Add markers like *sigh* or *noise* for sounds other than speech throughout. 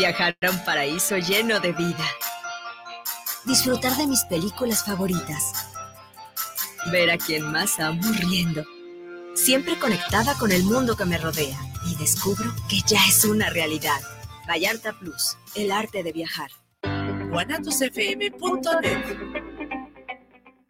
Viajar a un paraíso lleno de vida. Disfrutar de mis películas favoritas. Ver a quien más amo riendo. Siempre conectada con el mundo que me rodea. Y descubro que ya es una realidad. Vallarta Plus, el arte de viajar.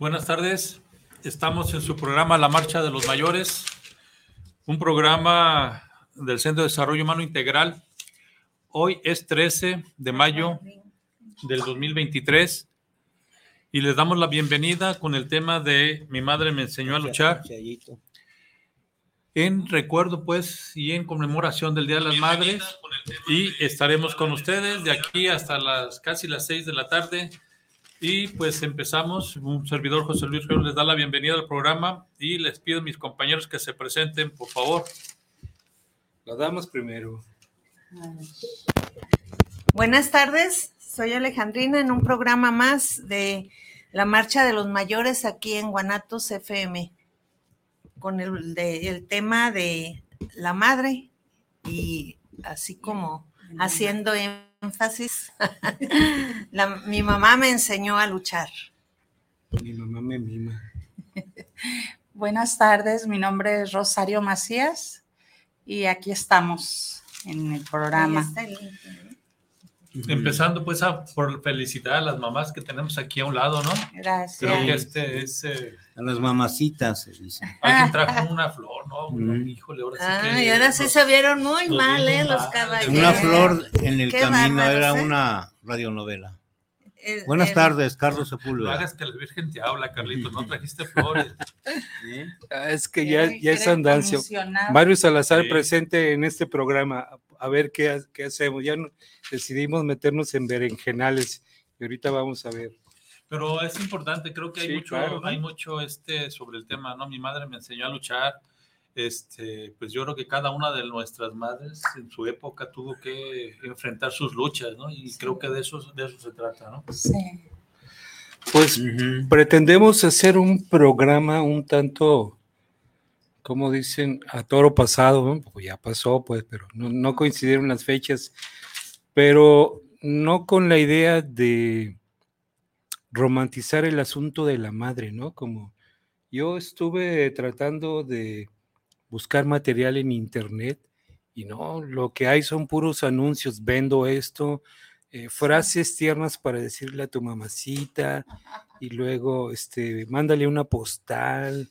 Buenas tardes. Estamos en su programa La Marcha de los Mayores, un programa del Centro de Desarrollo Humano Integral. Hoy es 13 de mayo del 2023 y les damos la bienvenida con el tema de Mi madre me enseñó a luchar. En recuerdo, pues, y en conmemoración del Día de las Madres. Y estaremos con ustedes de aquí hasta las casi las 6 de la tarde y pues empezamos. Un servidor José Luis Ríos les da la bienvenida al programa y les pido a mis compañeros que se presenten, por favor. Lo damos primero. Buenas tardes, soy Alejandrina en un programa más de la Marcha de los Mayores aquí en Guanatos FM, con el, el tema de la madre y así como haciendo énfasis. *laughs* mi mamá me enseñó a luchar. Mi mamá me mima. *laughs* Buenas tardes, mi nombre es Rosario Macías y aquí estamos en el programa. Empezando pues a, por felicitar a las mamás que tenemos aquí a un lado, ¿no? Gracias. Creo que este es... Eh, a las mamacitas, se dice. Alguien *laughs* trajo una flor, ¿no? Mm. Híjole, ahora sí Ay, ahora sí se vieron muy mal, ¿eh? Los caballeros. Una flor en el camino era ¿eh? una radionovela. Buenas tardes, Carlos Sepúlveda. No hagas que la Virgen te habla, Carlitos, no *laughs* trajiste flores. Ah, es que ya, ya es andancio. Mario Salazar presente en este programa, a ver qué, qué hacemos. Ya decidimos meternos en berenjenales y ahorita vamos a ver. Pero es importante, creo que hay mucho, hay mucho este sobre el tema, ¿no? Mi madre me enseñó a luchar, este, pues yo creo que cada una de nuestras madres en su época tuvo que enfrentar sus luchas, ¿no? Y creo que de eso, de eso se trata, ¿no? Sí. Pues pretendemos hacer un programa un tanto, como dicen, a toro pasado. Pues ya pasó, pues, pero no, no coincidieron las fechas, pero no con la idea de romantizar el asunto de la madre, ¿no? Como yo estuve tratando de buscar material en internet y no, lo que hay son puros anuncios, vendo esto, eh, frases tiernas para decirle a tu mamacita y luego, este, mándale una postal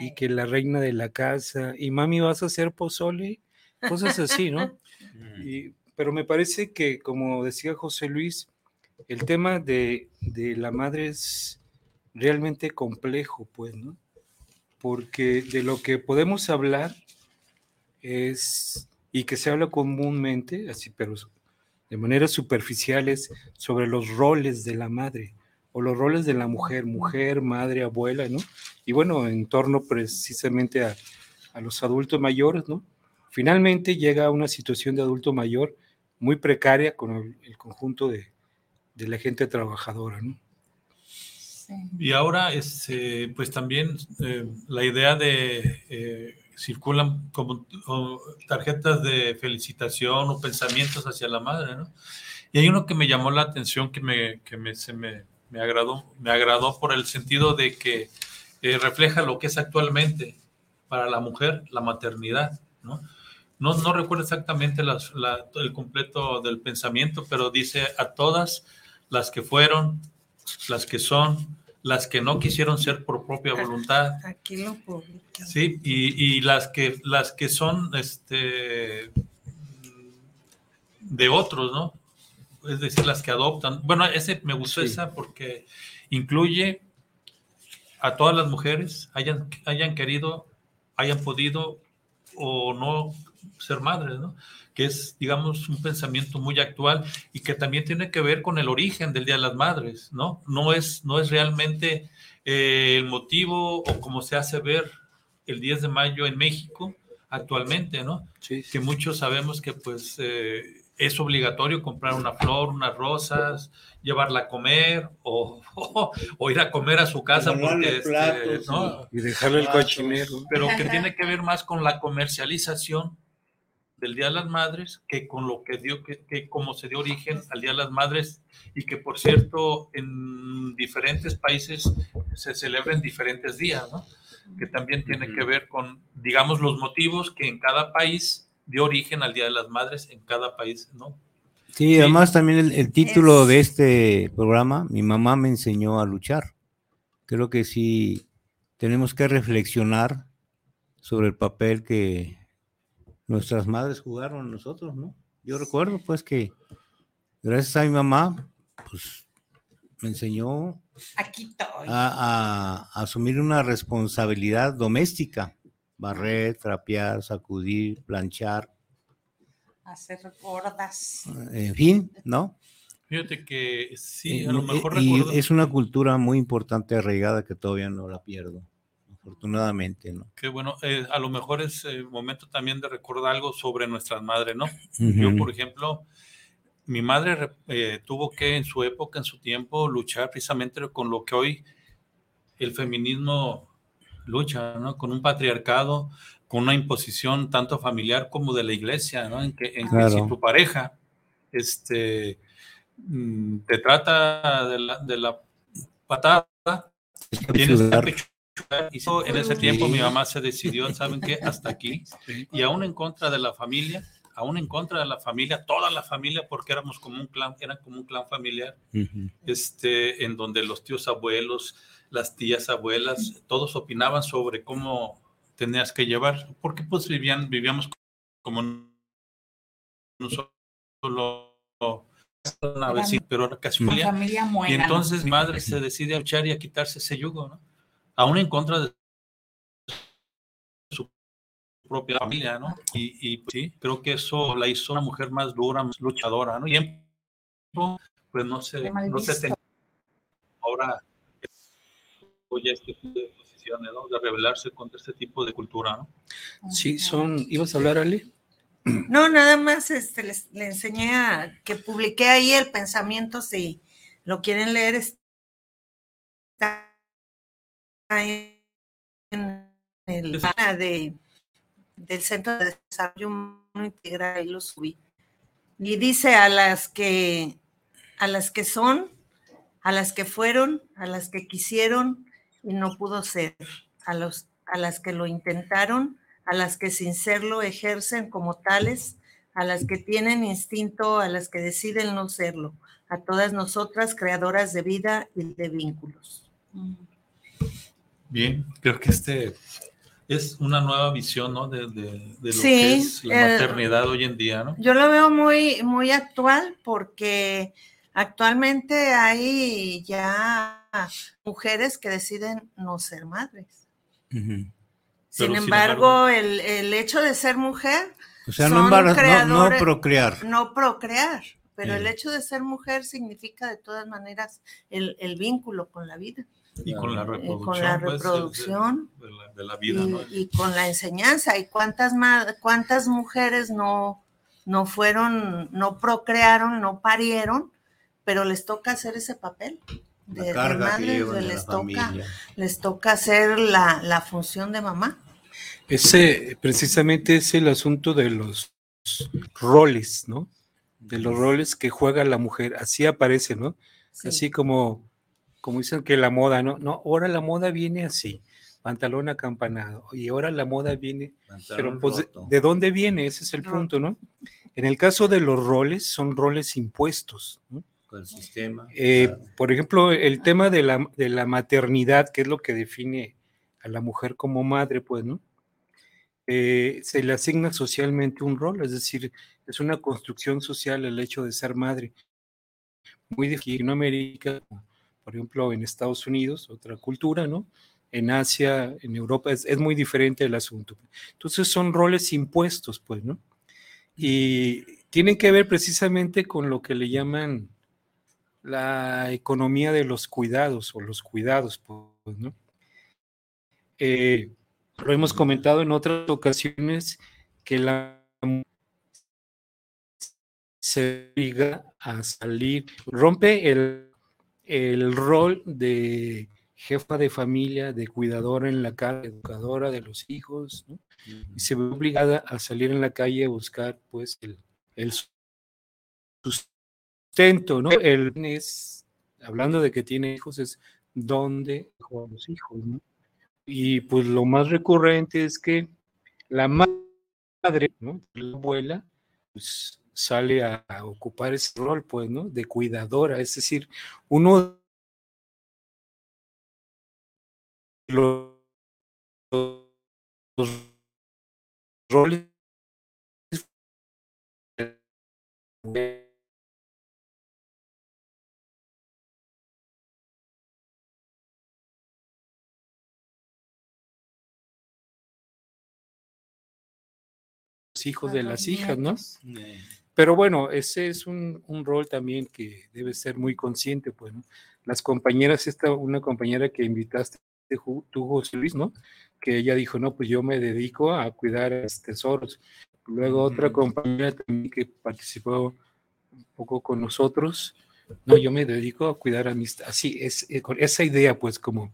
y que la reina de la casa y mami vas a hacer pozole, cosas así, ¿no? *laughs* pero me parece que, como decía José Luis, el tema de, de la madre es realmente complejo, pues, ¿no? Porque de lo que podemos hablar es, y que se habla comúnmente, así, pero de manera superficial, es sobre los roles de la madre o los roles de la mujer, mujer, madre, abuela, ¿no? Y bueno, en torno precisamente a, a los adultos mayores, ¿no? Finalmente llega a una situación de adulto mayor muy precaria con el, conjunto de, de, la gente trabajadora, ¿no? Sí. Y ahora, este, pues también eh, la idea de eh, circulan como tarjetas de felicitación o pensamientos hacia la madre, ¿no? Y hay uno que me llamó la atención, que me, que me, se me, me agradó, me agradó por el sentido de que eh, refleja lo que es actualmente para la mujer la maternidad, ¿no? No, no recuerdo exactamente las, la, el completo del pensamiento, pero dice a todas las que fueron, las que son, las que no quisieron ser por propia voluntad. Aquí lo publica. Sí, y, y, las que las que son este de otros, ¿no? Es decir, las que adoptan. Bueno, ese me gustó sí. esa porque incluye a todas las mujeres, hayan, hayan querido, hayan podido o no ser madres, ¿no? Que es, digamos, un pensamiento muy actual y que también tiene que ver con el origen del Día de las Madres, ¿no? No es, no es realmente eh, el motivo o como se hace ver el 10 de mayo en México actualmente, ¿no? Sí. Que muchos sabemos que pues eh, es obligatorio comprar una flor, unas rosas, llevarla a comer o, *laughs* o, ir a comer a su casa porque este, ¿no? y dejarle el cochinero. Pero que tiene que ver más con la comercialización del Día de las Madres que con lo que dio, que, que como se dio origen al Día de las Madres y que por cierto en diferentes países se celebra en diferentes días, ¿no? Que también tiene que ver con, digamos, los motivos que en cada país dio origen al Día de las Madres en cada país, ¿no? Sí, además también el, título de este programa, mi mamá me enseñó a luchar. Creo que sí tenemos que reflexionar sobre el papel que nuestras madres jugaron nosotros, ¿no? Yo recuerdo pues que gracias a mi mamá, pues me enseñó a, asumir una responsabilidad doméstica, barrer, trapear, sacudir, planchar, hacer gordas. En fin, ¿no? Fíjate que sí, a lo mejor es una cultura muy importante arraigada que todavía no la pierdo, afortunadamente, ¿no? Qué bueno, eh, a lo mejor es el momento también de recordar algo sobre nuestras madres, ¿no? Yo, por ejemplo, mi madre eh, tuvo que en su época, en su tiempo, luchar precisamente con lo que hoy el feminismo lucha, ¿no? Con un patriarcado, con una imposición tanto familiar como de la iglesia, ¿no? En que, en que si tu pareja este, mm, te trata de la, de la patada, tienes que y en ese tiempo mi mamá se decidió, ¿saben qué? Hasta aquí. Y aún en contra de la familia, aún en contra de la familia, toda la familia, porque éramos como un clan, eran como un clan familiar, este, en donde los tíos abuelos, las tías abuelas, todos opinaban sobre cómo tenías que llevar, porque pues vivían, vivíamos como no solo una vecina, pero era casi familia. y entonces mi madre se decide a luchar y a quitarse ese yugo, ¿no? Aún en contra de su propia familia, ¿no? Y, y pues, sí, creo que eso la hizo una mujer más dura, más luchadora, ¿no? Y pues no sé, no sé, ahora ya este de rebelarse contra este tipo de cultura, ¿no? Sí, son, ¿ibas a hablar, Ali? No, nada más este, les, le enseñé a que publiqué ahí el pensamiento, si lo quieren leer, está en el de, del Centro de Desarrollo Integral, y lo subí. Y dice a las que, a las que son, a las que fueron, a las que quisieron, y no pudo ser, a, los, a las que lo intentaron, a las que sin serlo ejercen como tales, a las que tienen instinto, a las que deciden no serlo, a todas nosotras creadoras de vida y de vínculos. Bien, creo que este es una nueva visión, ¿no? De, lo que es la eh, maternidad hoy en día, ¿no? Yo lo veo muy, muy actual porque actualmente hay ya mujeres que deciden no ser madres. Sin, embargo, el, hecho de ser mujer. O sea, no, no, procrear. No procrear, pero el hecho de ser mujer significa de todas maneras el, vínculo con la vida. Y con la reproducción. Con la pues, reproducción. de, la, vida, y, ¿no? y, con la enseñanza. ¿Y cuántas, cuántas mujeres no, no fueron, no procrearon, no parieron, pero les toca hacer ese papel? De, madres, les, toca, les toca hacer la, función de mamá. Ese precisamente es el asunto de los roles, ¿no? De los roles que juega la mujer. Así aparece, ¿no? Así como, como dicen que la moda, ¿no? No, ahora la moda viene así, pantalón acampanado, y ahora la moda viene, pero pues, de, dónde viene? Ese es el punto, ¿no? En el caso de los roles, son roles impuestos, ¿no? Con el sistema. Eh, por ejemplo, el tema de la, de la, maternidad, que es lo que define a la mujer como madre, pues, ¿no? Eh, se le asigna socialmente un rol, es decir, es una construcción social el hecho de ser madre. Muy de América, por ejemplo, en Estados Unidos, otra cultura, ¿no? en Asia, en Europa, es, es, muy diferente el asunto. Entonces son roles impuestos, pues, ¿no? Y tienen que ver precisamente con lo que le llaman la economía de los cuidados o los cuidados, pues, ¿no? Eh, lo hemos comentado en otras ocasiones que la se obliga a salir, rompe el, el rol de jefa de familia, de cuidadora en la casa, educadora de los hijos, y se ve obligada a salir en la calle a buscar pues el, el sustento, ¿no? El es, hablando de que tiene hijos, es dónde los hijos, ¿no? Y pues lo más recurrente es que la madre, ¿no? La abuela, pues sale a, a ocupar ese rol, pues, ¿no? De cuidadora, es decir, uno los, los roles hijos de las hijas, ¿no? Pero bueno, ese es un, un, rol también que debe ser muy consciente, pues, ¿no? Las compañeras, esta, una compañera que invitaste, tú, José Luis, ¿no? Que ella dijo, no, pues yo me dedico a cuidar a los tesoros. Luego otra compañera también que participó un poco con nosotros, no, yo me dedico a cuidar a mis, así, es, con esa idea, pues, como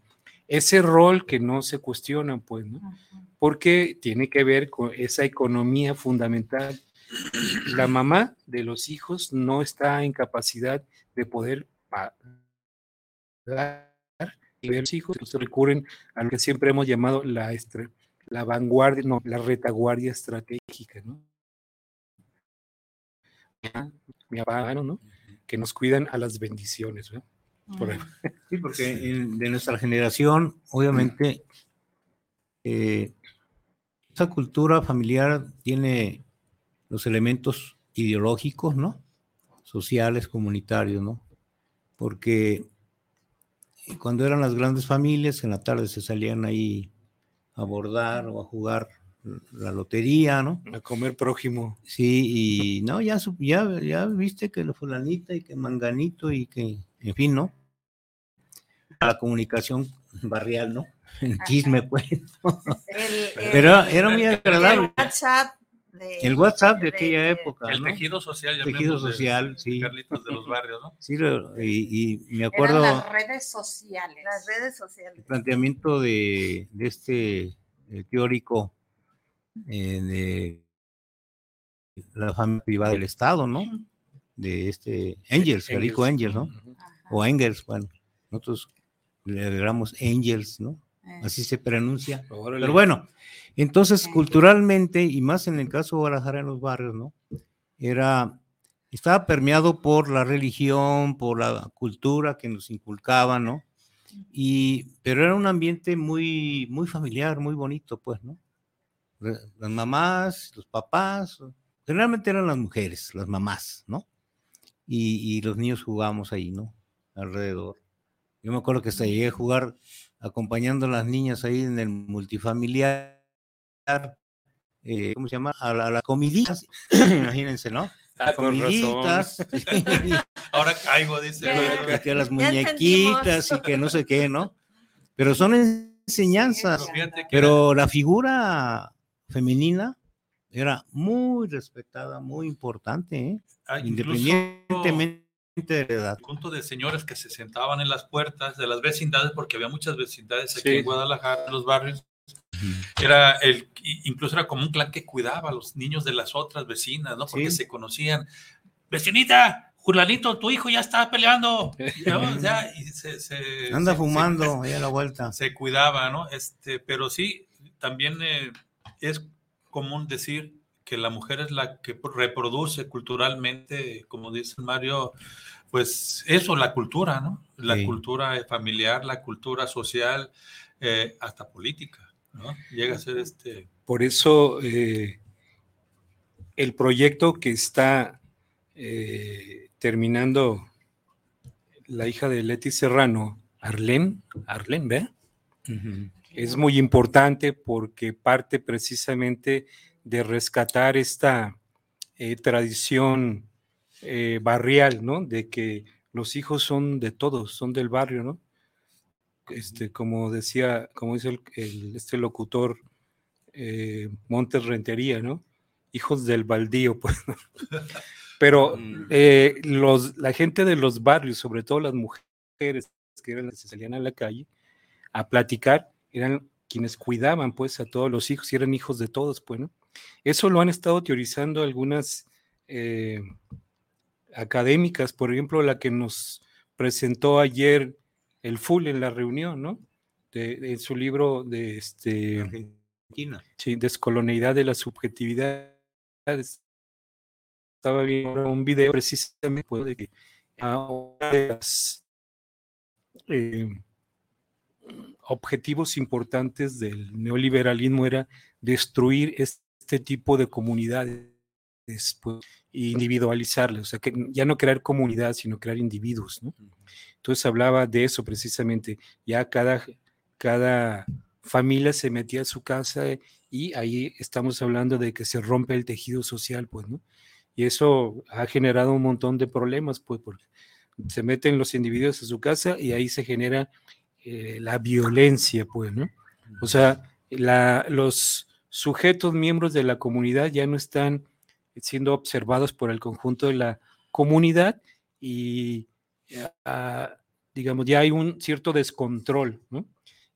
ese rol que no se cuestiona, pues, ¿no? Porque tiene que ver con esa economía fundamental. La mamá de los hijos no está en capacidad de poder pagar y ver los hijos, entonces recurren a lo que siempre hemos llamado la, la vanguardia, no, la retaguardia estratégica, ¿no? Mi papá, ¿no? Que nos cuidan a las bendiciones, ¿no? Por sí, porque en, de nuestra generación, obviamente, eh, esa cultura familiar tiene los elementos ideológicos, ¿no? Sociales, comunitarios, ¿no? Porque cuando eran las grandes familias, en la tarde se salían ahí a bordar o a jugar la lotería, ¿no? A comer prójimo. Sí, y no, ya, ya, ya viste que la fulanita y que manganito y que, en fin, ¿no? La comunicación barrial, ¿no? El chisme, pues. El, Pero era muy agradable. El WhatsApp. De, el WhatsApp de, de aquella época. El ¿no? tejido social. El tejido social, de, sí. Carlitos de los barrios, ¿no? Sí, y, y me acuerdo. Eran las redes sociales. Las redes sociales. El planteamiento de, de este teórico eh, de la familia privada del Estado, ¿no? De este Engels, Federico Engels, ¿no? Ajá. O Engels, bueno, nosotros le agregamos Engels, ¿no? Eh. Así se pronuncia. Órale. Pero bueno, entonces culturalmente, y más en el caso de Guadalajara en los barrios, ¿no? Era, estaba permeado por la religión, por la cultura que nos inculcaba, ¿no? Y, pero era un ambiente muy, muy familiar, muy bonito, pues, ¿no? Las mamás, los papás, generalmente eran las mujeres, las mamás, ¿no? Y, y los niños jugábamos ahí, ¿no? Alrededor. Yo me acuerdo que hasta llegué a jugar acompañando a las niñas ahí en el multifamiliar, eh, ¿cómo se llama? A, la, a las comiditas, *clears throat* imagínense, ¿no? Ah, comiditas. *laughs* Ahora caigo, dice. *laughs* Que, que las muñequitas y que no sé qué, ¿no? Pero son enseñanzas. Pero la figura femenina era muy respetada, muy importante, ¿eh? Ah, independientemente edad. Punto de señores que se sentaban en las puertas de las vecindades, porque había muchas vecindades aquí sí. en Guadalajara, en los barrios. Era el, incluso era como un clan que cuidaba a los niños de las otras vecinas, ¿no? Porque sí. se conocían. Vecinita, Julanito, tu hijo ya está peleando. ¿no? O sea, y se, se, Anda se, fumando *laughs* ahí a la vuelta. Se cuidaba, ¿no? Este, pero sí, también eh, es común decir que la mujer es la que reproduce culturalmente, como dice Mario, pues eso, la cultura, ¿no? La sí. cultura familiar, la cultura social, eh, hasta política, ¿no? Llega a ser este... Por eso eh, el proyecto que está eh, terminando la hija de Leti Serrano, Arlene, Arlene, ¿ve? Es muy importante porque parte precisamente de rescatar esta eh, tradición eh, barrial, ¿no? De que los hijos son de todos, son del barrio, ¿no? Este, como decía, como dice el, este locutor eh, Montes Rentería, ¿no? Hijos del baldío, *laughs* pues. Pero mm. eh, los, la gente de los barrios, sobre todo las mujeres que eran las que salían a la calle a platicar, eran quienes cuidaban pues a todos los hijos y eran hijos de todos, pues, ¿no? Eso lo han estado teorizando algunas eh, académicas, por ejemplo, la que nos presentó ayer el Full en la reunión, ¿no? De, en su libro de este, Argentina. Sí, Descolonialidad de la subjetividad. Estaba viendo un video precisamente pues, de que ahora las eh, objetivos importantes del neoliberalismo era destruir este tipo de comunidades pues, individualizarlas, o sea, que ya no crear comunidad, sino crear individuos, ¿no? Entonces hablaba de eso precisamente, ya cada, cada familia se metía a su casa y ahí estamos hablando de que se rompe el tejido social, pues, ¿no? Y eso ha generado un montón de problemas, pues, porque se meten los individuos a su casa y ahí se genera eh, la violencia, pues, ¿no? O sea, la, los sujetos miembros de la comunidad ya no están siendo observados por el conjunto de la comunidad y, ah, digamos, ya hay un cierto descontrol, ¿no?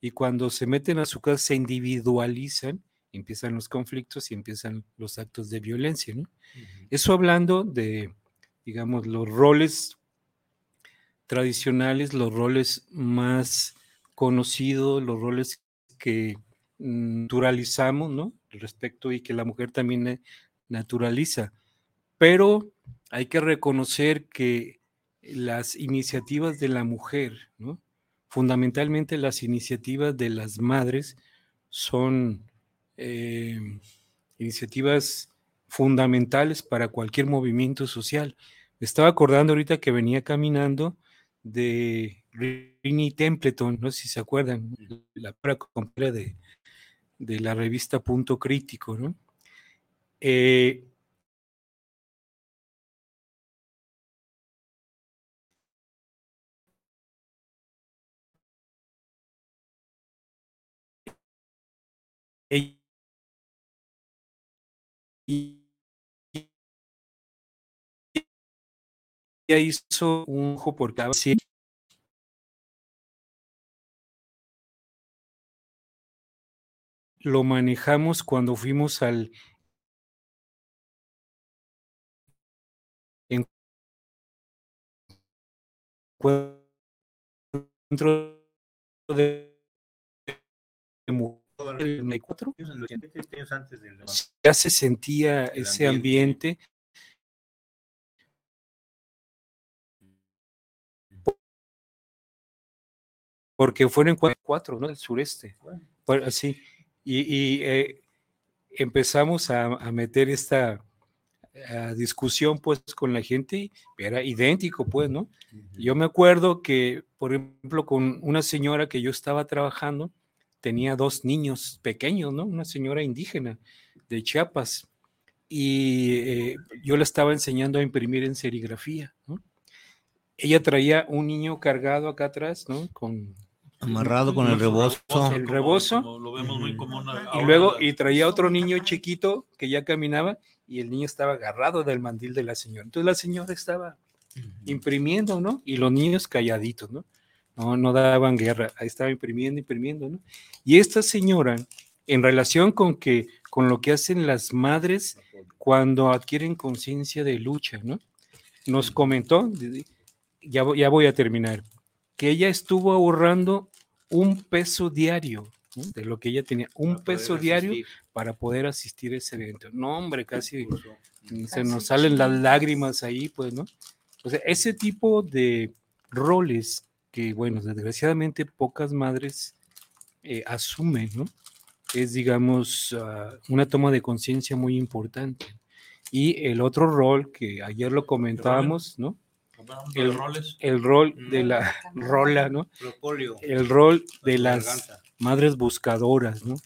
Y cuando se meten a su casa se individualizan, empiezan los conflictos y empiezan los actos de violencia, ¿no? Eso hablando de, digamos, los roles tradicionales, los roles más conocidos, los roles que naturalizamos, ¿no? Respecto y que la mujer también naturaliza. Pero hay que reconocer que las iniciativas de la mujer, fundamentalmente las iniciativas de las madres, son eh, iniciativas fundamentales para cualquier movimiento social. estaba acordando ahorita que venía caminando de Rini Templeton, no sé si se acuerdan, la completa de, de la revista Punto Crítico, ¿no? Eh, ella hizo un ojo por cada lo manejamos cuando fuimos al encuentro de ya se sentía ese ambiente porque fueron cuatro, ¿no? Del sureste. Así. Y, eh, empezamos a, meter esta discusión pues con la gente, era idéntico pues, ¿no? Yo me acuerdo que, por ejemplo, con una señora que yo estaba trabajando, tenía dos niños pequeños, ¿no? Una señora indígena de Chiapas. Y eh, yo le estaba enseñando a imprimir en serigrafía, ¿no? Ella traía un niño cargado acá atrás, ¿no? Con amarrado con el rebozo. El rebozo. lo vemos muy común y luego, y traía otro niño chiquito que ya caminaba y el niño estaba agarrado del mandil de la señora. Entonces la señora estaba imprimiendo, ¿no? Y los niños calladitos, ¿no? No, no daban guerra, ahí estaba imprimiendo, imprimiendo, ¿no? Y esta señora, en relación con que, con lo que hacen las madres cuando adquieren conciencia de lucha, ¿no? Nos comentó, ya, ya voy a terminar, que ella estuvo ahorrando un peso diario de lo que ella tenía, un peso diario para poder asistir a ese evento. No, hombre, casi se nos salen las lágrimas ahí, pues, ¿no? O sea, ese tipo de roles que, bueno, desgraciadamente pocas madres eh, asumen, ¿no? Es, digamos, ah, una toma de conciencia muy importante. Y el otro rol que ayer lo comentábamos, ¿no? El, el, rol de la *laughs* rola, ¿no? El rol de las madres buscadoras, ¿no?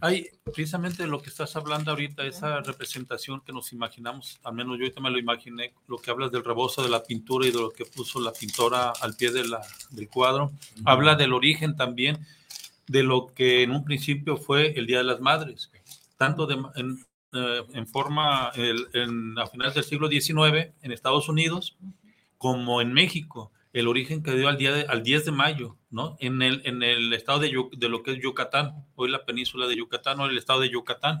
Hay precisamente lo que estás hablando ahorita, esa representación que nos imaginamos, al menos yo ahorita me lo imaginé, lo que hablas del rebozo de la pintura y de lo que puso la pintora al pie de la, del cuadro, habla del origen también de lo que en un principio fue el Día de las Madres, tanto de, en, eh, en, forma en, a finales del siglo XIX en Estados Unidos como en México el origen que dio al, día al 10 de mayo, ¿no? En el, en el estado de, de, lo que es Yucatán, hoy la península de Yucatán, o el estado de Yucatán,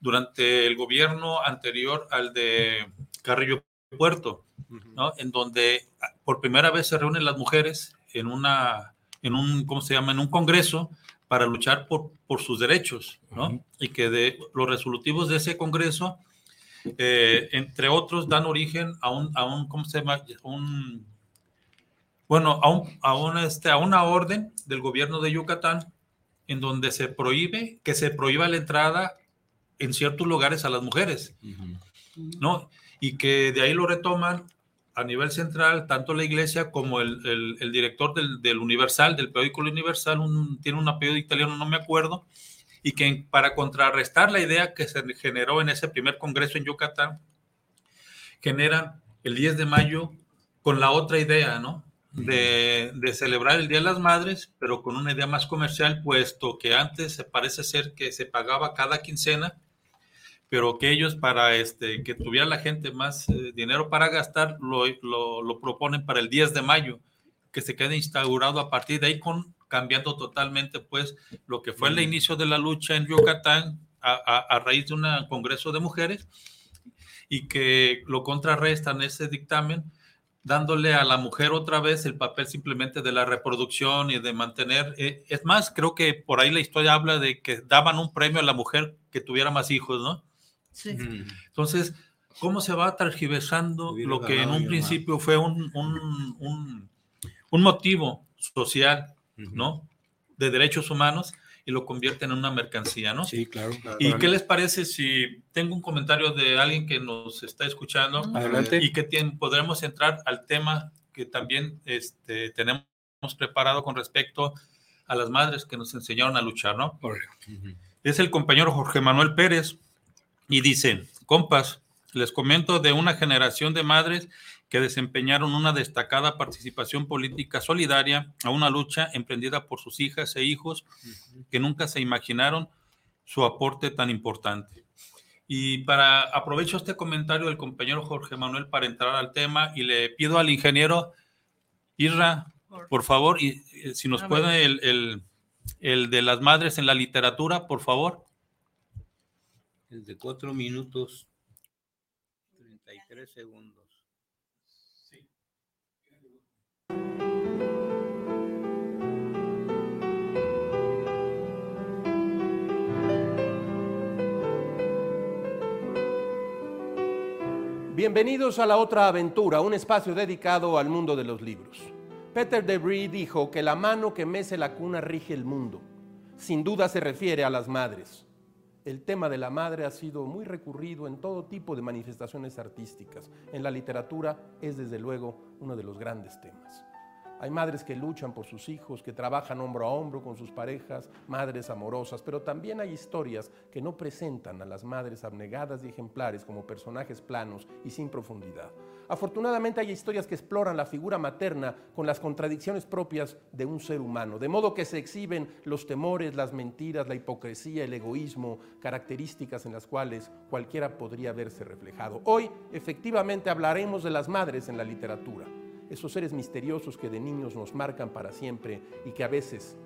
durante el gobierno anterior al de Carrillo Puerto, ¿no? En donde ah, por primera vez se reúnen las mujeres en una, en un, ¿cómo se llama? En un congreso para luchar por, por sus derechos, ¿no? Y que de los resolutivos de ese congreso, eh, entre otros, dan origen a un, a un ¿cómo se llama? Un bueno, a, un, a, una, este, a una orden del gobierno de Yucatán en donde se prohíbe que se prohíba la entrada en ciertos lugares a las mujeres, ¿no? Y que de ahí lo retoman a nivel central, tanto la iglesia como el, el, director del, del, Universal, del periódico Universal, un, tiene un apellido italiano, no me acuerdo, y que para contrarrestar la idea que se generó en ese primer congreso en Yucatán, generan el 10 de mayo con la otra idea, ¿no? de, celebrar el Día de las Madres, pero con una idea más comercial, puesto que antes se parece ser que se pagaba cada quincena, pero que ellos para este, que tuviera la gente más eh, dinero para gastar, lo, lo, proponen para el 10 de mayo, que se quede instaurado a partir de ahí, con, cambiando totalmente pues lo que fue el inicio de la lucha en Yucatán a, a raíz de un congreso de mujeres y que lo contrarrestan ese dictamen dándole a la mujer otra vez el papel simplemente de la reproducción y de mantener. Eh, es más, creo que por ahí la historia habla de que daban un premio a la mujer que tuviera más hijos, ¿no? Sí. Entonces, ¿cómo se va tergiversando lo que en un principio fue un, un, un, un, motivo social, ¿no? De derechos humanos y lo convierten en una mercancía, ¿no? Sí, claro. ¿Y qué les parece si tengo un comentario de alguien que nos está escuchando Adelante. y que tiene, podremos entrar al tema que también este, tenemos preparado con respecto a las madres que nos enseñaron a luchar, ¿no? Es el compañero Jorge Manuel Pérez y dice, compas, les comento de una generación de madres que desempeñaron una destacada participación política solidaria a una lucha emprendida por sus hijas e hijos que nunca se imaginaron su aporte tan importante. Y para aprovecho este comentario del compañero Jorge Manuel para entrar al tema y le pido al ingeniero Irra, por favor, y si nos puede el, el, el de las madres en la literatura, por favor. El de cuatro minutos, 33 segundos. Bienvenidos a la otra aventura, un espacio dedicado al mundo de los libros. Peter Debris dijo que la mano que mece la cuna rige el mundo. Sin duda se refiere a las madres. El tema de la madre ha sido muy recurrido en todo tipo de manifestaciones artísticas. En la literatura es desde luego uno de los grandes temas. Hay madres que luchan por sus hijos, que trabajan hombro a hombro con sus parejas, madres amorosas, pero también hay historias que no presentan a las madres abnegadas y ejemplares como personajes planos y sin profundidad. Afortunadamente hay historias que exploran la figura materna con las contradicciones propias de un ser humano, de modo que se exhiben los temores, las mentiras, la hipocresía, el egoísmo, características en las cuales cualquiera podría verse reflejado. Hoy efectivamente hablaremos de las madres en la literatura esos seres misteriosos que de niños nos marcan para siempre y que a veces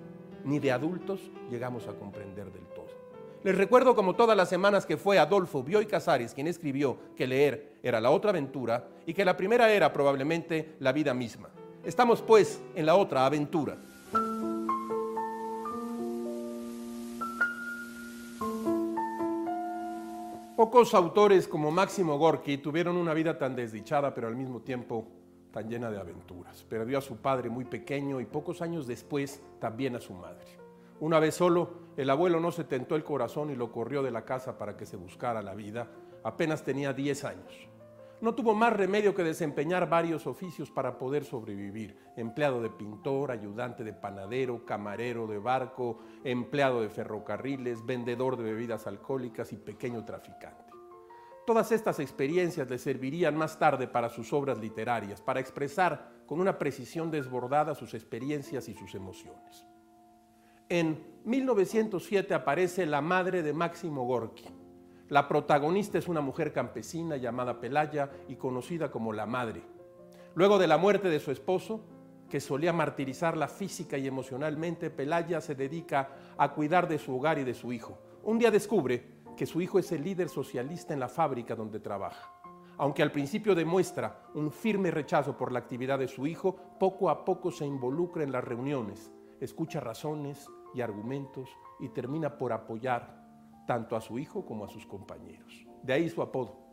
ni de adultos llegamos a comprender del todo. Les recuerdo como todas las semanas que fue Adolfo Bioy Casares quien escribió que leer era la otra aventura y que la primera era probablemente la vida misma. Estamos pues en la otra aventura. Pocos autores como Máximo Gorki tuvieron una vida tan desdichada pero al mismo tiempo tan llena de aventuras. Perdió a su padre muy pequeño y pocos años después también a su madre. Una vez solo, el abuelo no se tentó el corazón y lo corrió de la casa para que se buscara la vida. Apenas tenía 10 años. no tuvo más remedio que desempeñar varios oficios para poder sobrevivir. Empleado de pintor, ayudante de panadero, camarero de barco, empleado de ferrocarriles, vendedor de bebidas alcohólicas y pequeño traficante. Todas estas experiencias le servirían más tarde para sus obras literarias, para expresar con una precisión desbordada sus experiencias y sus emociones. En 1907 aparece La madre de Máximo Gorki, la protagonista es una mujer campesina llamada Pelaya y conocida como la madre. Luego de la muerte de su esposo, que solía martirizarla física y emocionalmente, Pelaya se dedica a cuidar de su hogar y de su hijo. Un día descubre que su hijo es el líder socialista en la fábrica donde trabaja. Aunque al principio demuestra un firme rechazo por la actividad de su hijo, poco a poco se involucra en las reuniones, escucha razones y argumentos y termina por apoyar tanto a su hijo como a sus compañeros. De ahí su apodo,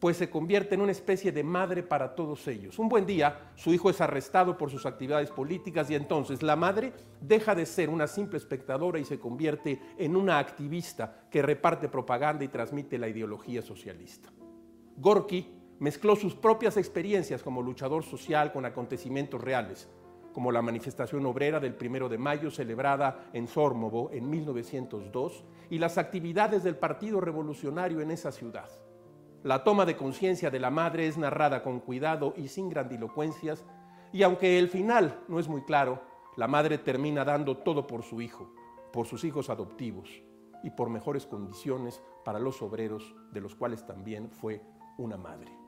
pues se convierte en una especie de madre para todos ellos. Un buen día, su hijo es arrestado por sus actividades políticas y entonces la madre deja de ser una simple espectadora y se convierte en una activista que reparte propaganda y transmite la ideología socialista. Gorky mezcló sus propias experiencias como luchador social con acontecimientos reales, como la manifestación obrera del primero de mayo celebrada en Sórmovo en 1902 y las actividades del Partido Revolucionario en esa ciudad. La toma de conciencia de la madre es narrada con cuidado y sin grandilocuencias, y aunque el final no es muy claro, la madre termina dando todo por su hijo, por sus hijos adoptivos y por mejores condiciones para los obreros, de los cuales también fue una madre.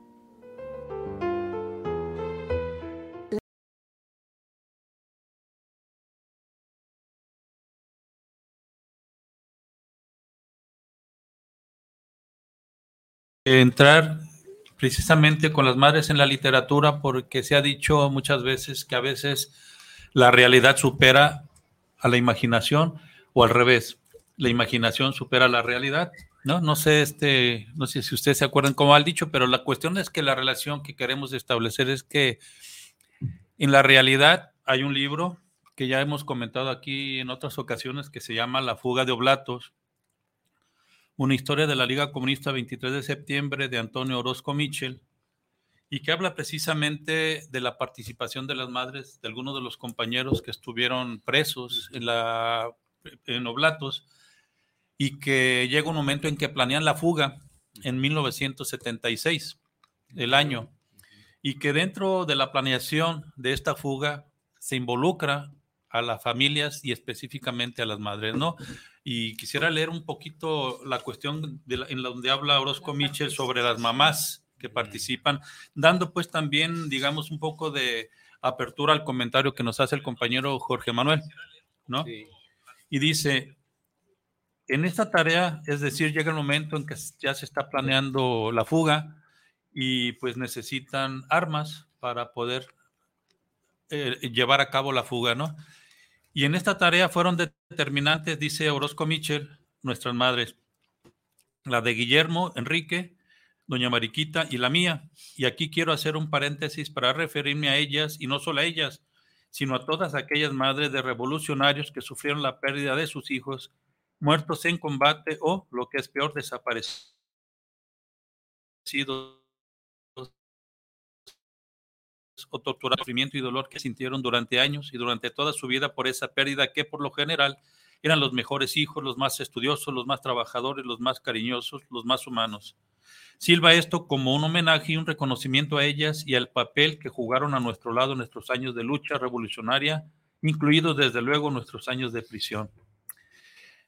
Entrar precisamente con las madres en la literatura porque se ha dicho muchas veces que a veces la realidad supera a la imaginación o al revés, la imaginación supera la realidad. No, no sé, este, no sé si ustedes se acuerdan cómo han dicho, pero la cuestión es que la relación que queremos establecer es que en la realidad hay un libro que ya hemos comentado aquí en otras ocasiones que se llama La fuga de oblatos, una historia de la Liga Comunista 23 de septiembre de Antonio Orozco Mitchell, y que habla precisamente de la participación de las madres de algunos de los compañeros que estuvieron presos en, la, en Oblatos y que llega un momento en que planean la fuga en 1976, el año, y que dentro de la planeación de esta fuga se involucra a las familias y específicamente a las madres, ¿no? Y quisiera leer un poquito la cuestión de en donde habla Orozco Mitchell sobre las mamás que participan, dando pues también, digamos, un poco de apertura al comentario que nos hace el compañero Jorge Manuel, ¿no? Y dice, en esta tarea, es decir, llega el momento en que ya se está planeando la fuga y pues necesitan armas para poder eh, llevar a cabo la fuga, ¿no? Y en esta tarea fueron determinantes, dice Orozco Mitchell, nuestras madres, la de Guillermo, Enrique, doña Mariquita y la mía. Y aquí quiero hacer un paréntesis para referirme a ellas, y no solo a ellas, sino a todas aquellas madres de revolucionarios que sufrieron la pérdida de sus hijos, muertos en combate o, lo que es peor, desaparecidos o tortura, sufrimiento y dolor que sintieron durante años y durante toda su vida por esa pérdida que por lo general eran los mejores hijos, los más estudiosos, los más trabajadores, los más cariñosos, los más humanos. Silva esto como un homenaje y un reconocimiento a ellas y al papel que jugaron a nuestro lado en nuestros años de lucha revolucionaria, incluidos desde luego nuestros años de prisión.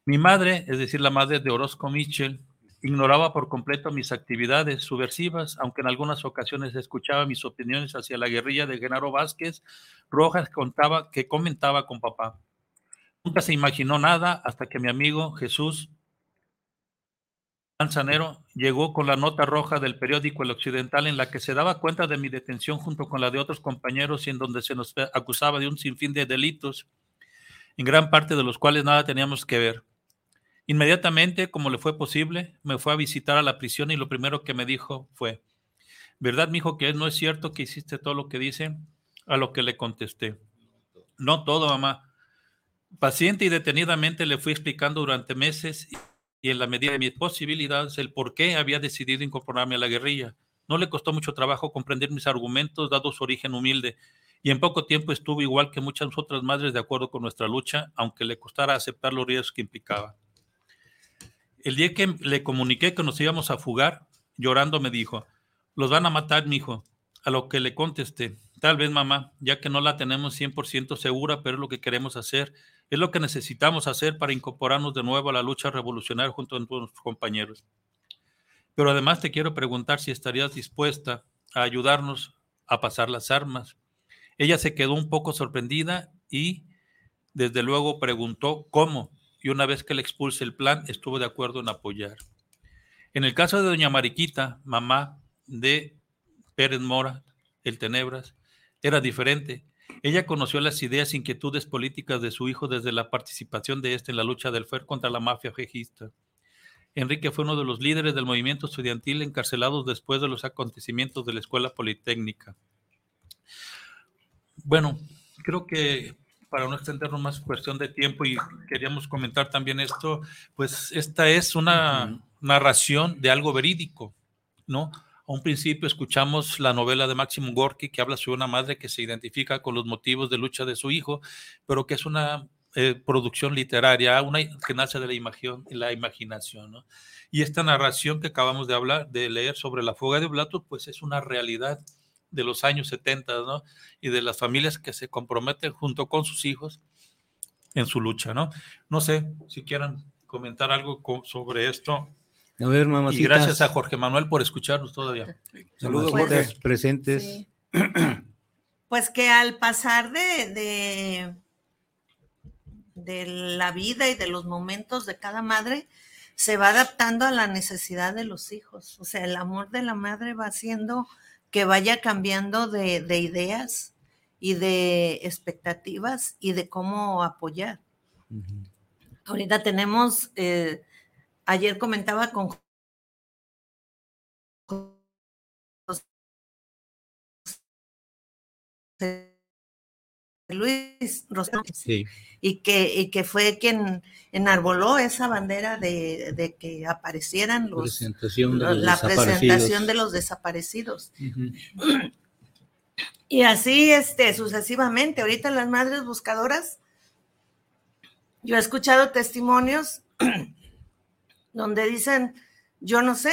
Mi madre, es decir, la madre de Orozco Mitchell, Ignoraba por completo mis actividades subversivas, aunque en algunas ocasiones escuchaba mis opiniones hacia la guerrilla de Genaro Vázquez Rojas contaba, que comentaba con papá. Nunca se imaginó nada hasta que mi amigo Jesús Manzanero llegó con la nota roja del periódico El Occidental en la que se daba cuenta de mi detención junto con la de otros compañeros y en donde se nos acusaba de un sinfín de delitos, en gran parte de los cuales nada teníamos que ver. Inmediatamente, como le fue posible, me fue a visitar a la prisión y lo primero que me dijo fue, ¿verdad, mi hijo, que no es cierto que hiciste todo lo que dice? A lo que le contesté, no todo, mamá. Paciente y detenidamente le fui explicando durante meses y en la medida de mis posibilidades el por qué había decidido incorporarme a la guerrilla. No le costó mucho trabajo comprender mis argumentos, dado su origen humilde, y en poco tiempo estuvo igual que muchas otras madres de acuerdo con nuestra lucha, aunque le costara aceptar los riesgos que implicaba. El día que le comuniqué que nos íbamos a fugar, llorando me dijo, los van a matar, mi hijo. A lo que le contesté, tal vez mamá, ya que no la tenemos 100% segura, pero es lo que queremos hacer, es lo que necesitamos hacer para incorporarnos de nuevo a la lucha revolucionaria junto a nuestros compañeros. Pero además te quiero preguntar si estarías dispuesta a ayudarnos a pasar las armas. Ella se quedó un poco sorprendida y desde luego preguntó cómo, y una vez que le expulse el plan, estuvo de acuerdo en apoyar. En el caso de doña Mariquita, mamá de Pérez Mora, el Tenebras, era diferente. Ella conoció las ideas e inquietudes políticas de su hijo desde la participación de este en la lucha del FER contra la mafia jejista. Enrique fue uno de los líderes del movimiento estudiantil encarcelados después de los acontecimientos de la Escuela Politécnica. Bueno, creo que para no extendernos más cuestión de tiempo y queríamos comentar también esto, pues esta es una narración de algo verídico, ¿no? A un principio escuchamos la novela de Máximo Gorky que habla sobre una madre que se identifica con los motivos de lucha de su hijo, pero que es una eh, producción literaria, una que nace de la, imagen, la imaginación. ¿no? Y esta narración que acabamos de hablar, de leer sobre la fuga de Blato, pues es una realidad de los años 70, ¿no? Y de las familias que se comprometen junto con sus hijos en su lucha, ¿no? No sé si quieran comentar algo sobre esto. A ver, mamacita. Y gracias a Jorge Manuel por escucharnos todavía. Saludos, Jorge. Presentes. Pues que al pasar de, de, de la vida y de los momentos de cada madre, se va adaptando a la necesidad de los hijos. O sea, el amor de la madre va haciendo que vaya cambiando de, de ideas y de expectativas y de cómo apoyar. Ahorita tenemos, eh, ayer comentaba con Luis Rosales, Sí. y, que, y que fue quien enarboló esa bandera de, de que aparecieran los, Presentación de los la presentación de los desaparecidos. Y así este, sucesivamente. Ahorita las madres buscadoras, yo he escuchado testimonios *clears throat* donde dicen, yo no sé.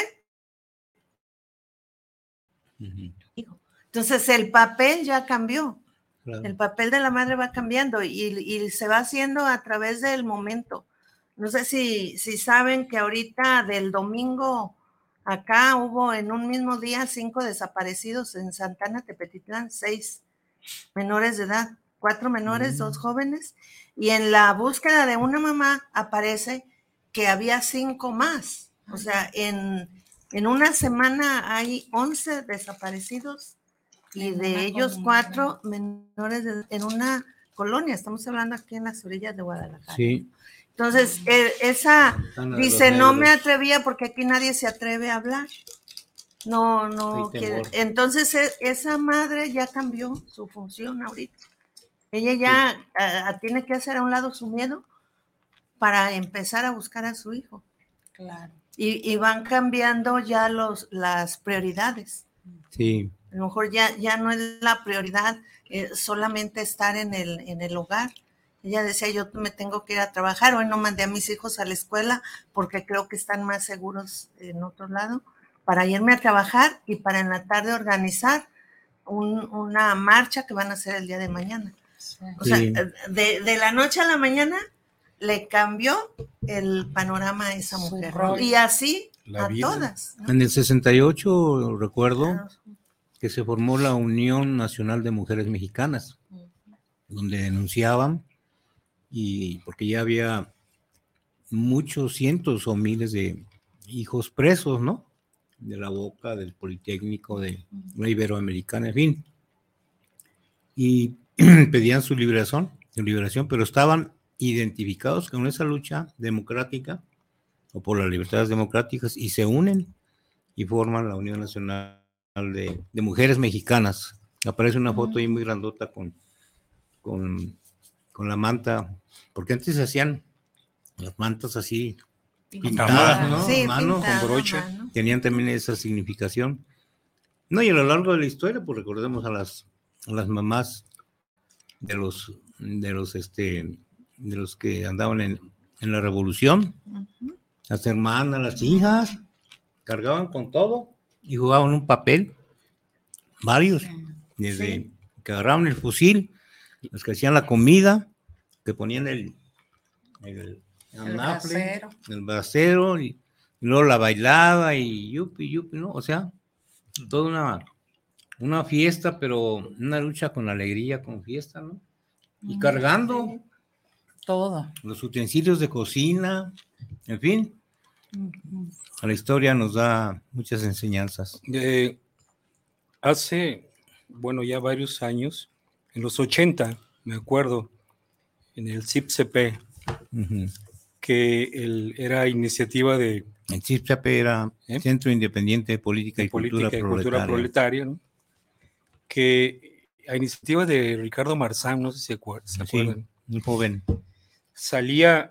Entonces el papel ya cambió. Claro. El papel de la madre va cambiando y, y se va haciendo a través del momento. No sé si, si saben que ahorita del domingo acá hubo en un mismo día cinco desaparecidos en Santana, Tepetitlán, seis menores de edad, cuatro menores, dos jóvenes. Y en la búsqueda de una mamá aparece que había cinco más. O sea, en, en una semana hay 11 desaparecidos y de ellos comunidad. cuatro menores de- en una colonia. Estamos hablando aquí en las orillas de Guadalajara. Sí. Entonces, e- esa Ventana de dice, no me atrevía porque aquí nadie se atreve a hablar. No, no quiere. Entonces, e- esa madre ya cambió su función ahorita. Ella ya tiene que hacer a un lado su miedo para empezar a buscar a su hijo. Claro. Y, y van cambiando ya los, las prioridades. Sí. A lo mejor ya, ya no es la prioridad eh, solamente estar en el, en el hogar. Ella decía, yo me tengo que ir a trabajar, hoy no mandé a mis hijos a la escuela porque creo que están más seguros en otro lado, para irme a trabajar y para en la tarde organizar un- una marcha que van a hacer el día de mañana. Sí. O sea, Sí. de, de la noche a la mañana le cambió el panorama a esa mujer. Y así La a vida. todas. ¿no? En el 68 recuerdo que se formó la Unión Nacional de Mujeres Mexicanas, donde denunciaban y porque ya había muchos cientos o miles de hijos presos, ¿no? De la Boca, del Politécnico, de la Iberoamericana, en fin. Y *clears throat* pedían su liberación, su liberación, pero estaban identificados con esa lucha democrática o por las libertades democráticas y se unen y forman la Unión Nacional de, de Mujeres Mexicanas. Aparece una foto ahí muy grandota con, con, con la manta, porque antes se hacían las mantas así pintadas, ¿no? Sí, mano, pintada, con broche. a mano. Tenían también esa significación. No, y a lo largo de la historia, pues recordemos a las, a las mamás de los, de los, este, de los que andaban en, en la revolución, las hermanas, las hijas, cargaban con todo y jugaban un papel, varios, desde que agarraban el fusil, los que hacían la comida, que ponían el, el, el bracero, y, luego la bailaba y yupi, yupi, ¿no? O sea, toda una, una fiesta, pero una lucha con alegría, con fiesta, ¿no? Y cargando todo. Los utensilios de cocina, en fin. La historia nos da muchas enseñanzas. hace, bueno, ya varios años, en los 80, me acuerdo, en el CIPCP, que el, era iniciativa de... El CIPCP era ¿Eh? Centro Independiente de Política y, Cultura, Proletaria. que a iniciativa de Ricardo Marzán, no sé si se acuerdan. un joven. Salía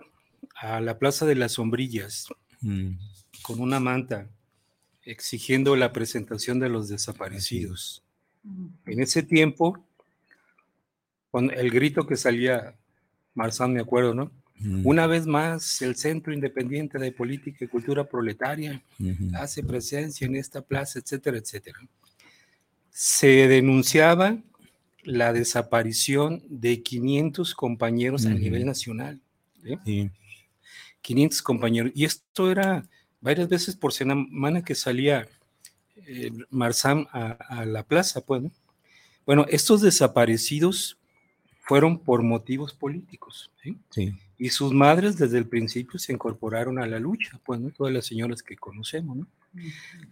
a la Plaza de las Sombrillas mm. con una manta exigiendo la presentación de los desaparecidos. En ese tiempo, con el grito que salía Marzán, me acuerdo, ¿no? Una vez más, el Centro Independiente de Política y Cultura Proletaria hace presencia en esta plaza, etcétera, etcétera. Se denunciaba la desaparición de 500 compañeros a nivel nacional. 500 compañeros. Y esto era varias veces por semana que salía eh, Marzán a, la plaza, pues. Bueno, estos desaparecidos fueron por motivos políticos. Y sus madres desde el principio se incorporaron a la lucha, pues, Todas las señoras que conocemos, ¿no?